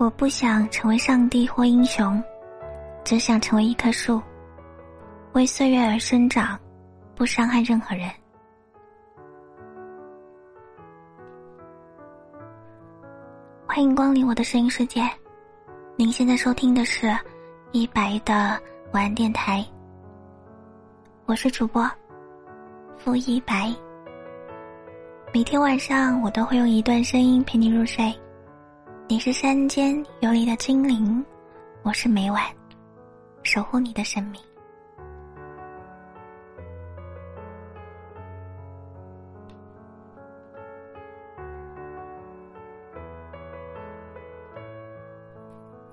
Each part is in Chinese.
我不想成为上帝或英雄，只想成为一棵树，为岁月而生长，不伤害任何人。欢迎光临我的声音世界，您现在收听的是一白的晚安电台，我是主播付一白。每天晚上我都会用一段声音陪你入睡。你是山间游离的精灵，我是每晚守护你的生命。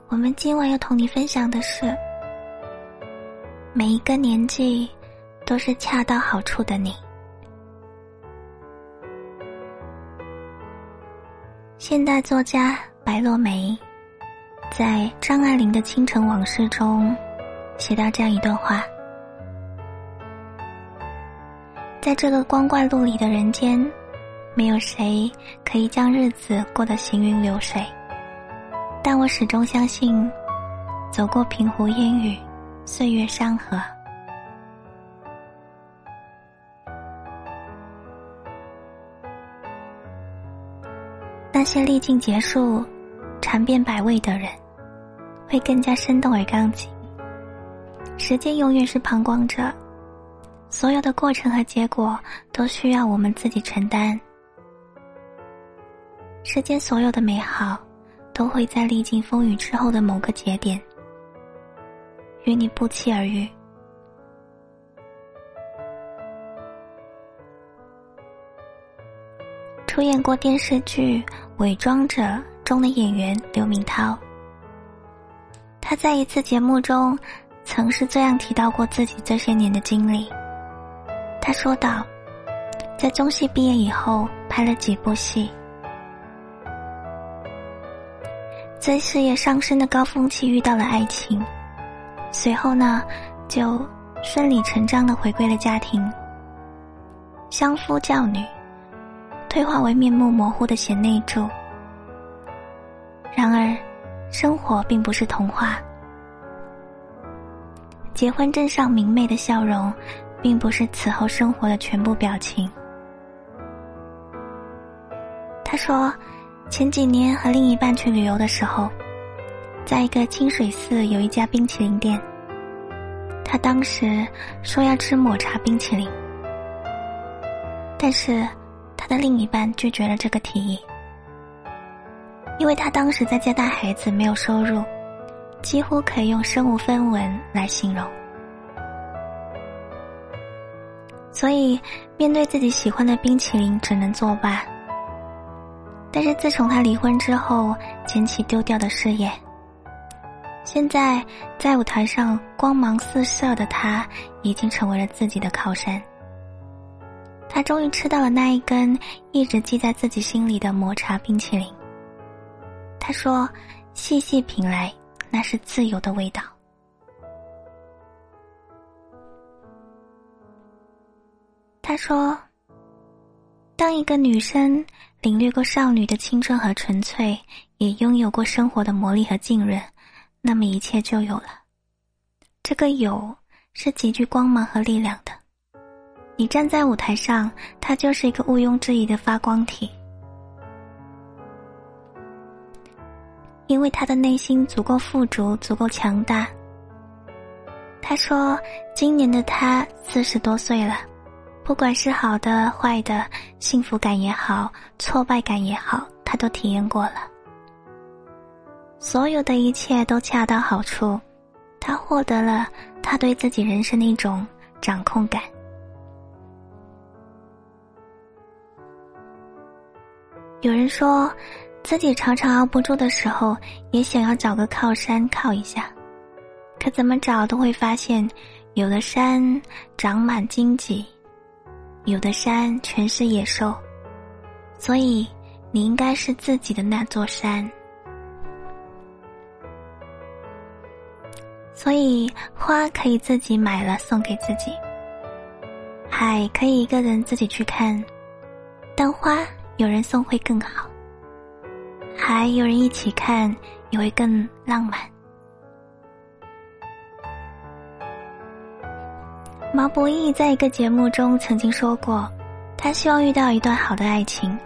我们今晚要同你分享的是，每一个年纪都是恰到好处的你。现代作家。白落梅在张爱玲的《倾城往事》中写到这样一段话：在这个光怪陆离的人间，没有谁可以将日子过得行云流水，但我始终相信，走过平湖烟雨，岁月山河，那些历尽结束。尝遍百味的人，会更加生动而刚劲。时间永远是旁观者，所有的过程和结果都需要我们自己承担。世间所有的美好，都会在历经风雨之后的某个节点，与你不期而遇。出演过电视剧《伪装者》。中的演员刘敏涛，他在一次节目中，曾是这样提到过自己这些年的经历。他说道：“在中戏毕业以后，拍了几部戏，在事业上升的高峰期遇到了爱情，随后呢，就顺理成章的回归了家庭，相夫教女，退化为面目模糊的贤内助。”然而，生活并不是童话。结婚证上明媚的笑容，并不是此后生活的全部表情。他说，前几年和另一半去旅游的时候，在一个清水寺有一家冰淇淋店。他当时说要吃抹茶冰淇淋，但是他的另一半拒绝了这个提议。因为他当时在家带孩子，没有收入，几乎可以用身无分文来形容。所以，面对自己喜欢的冰淇淋，只能作罢。但是自从他离婚之后，捡起丢掉的事业，现在在舞台上光芒四射的他，已经成为了自己的靠山。他终于吃到了那一根一直记在自己心里的抹茶冰淇淋。他说：“细细品来，那是自由的味道。”他说：“当一个女生领略过少女的青春和纯粹，也拥有过生活的磨砺和浸润，那么一切就有了。这个有是极具光芒和力量的。你站在舞台上，它就是一个毋庸置疑的发光体。”因为他的内心足够富足，足够强大。他说：“今年的他四十多岁了，不管是好的、坏的，幸福感也好，挫败感也好，他都体验过了。所有的一切都恰到好处，他获得了他对自己人生的一种掌控感。”有人说。自己常常熬不住的时候，也想要找个靠山靠一下，可怎么找都会发现，有的山长满荆棘，有的山全是野兽，所以你应该是自己的那座山。所以花可以自己买了送给自己，海可以一个人自己去看，但花有人送会更好。还有人一起看，也会更浪漫。毛不易在一个节目中曾经说过，他希望遇到一段好的爱情，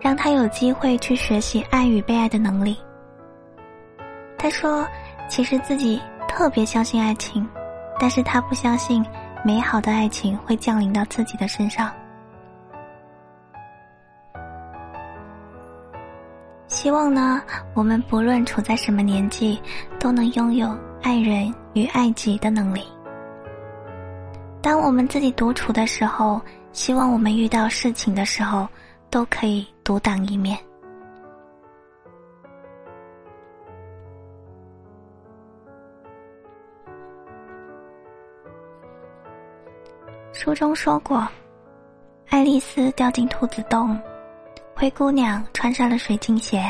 让他有机会去学习爱与被爱的能力。他说，其实自己特别相信爱情，但是他不相信美好的爱情会降临到自己的身上。希望呢，我们不论处在什么年纪，都能拥有爱人与爱己的能力。当我们自己独处的时候，希望我们遇到事情的时候，都可以独当一面。书中说过，爱丽丝掉进兔子洞，灰姑娘穿上了水晶鞋。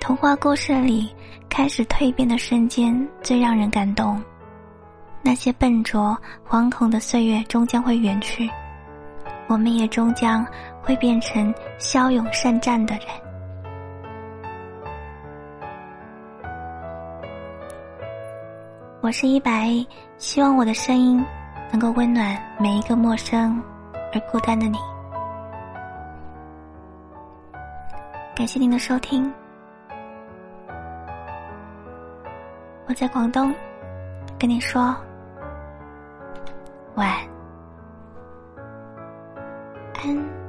童话故事里开始蜕变的瞬间，最让人感动。那些笨拙、惶恐的岁月终将会远去，我们也终将会变成骁勇善战的人。我是一白，希望我的声音能够温暖每一个陌生而孤单的你。感谢您的收听，我在广东，跟你说。晚安。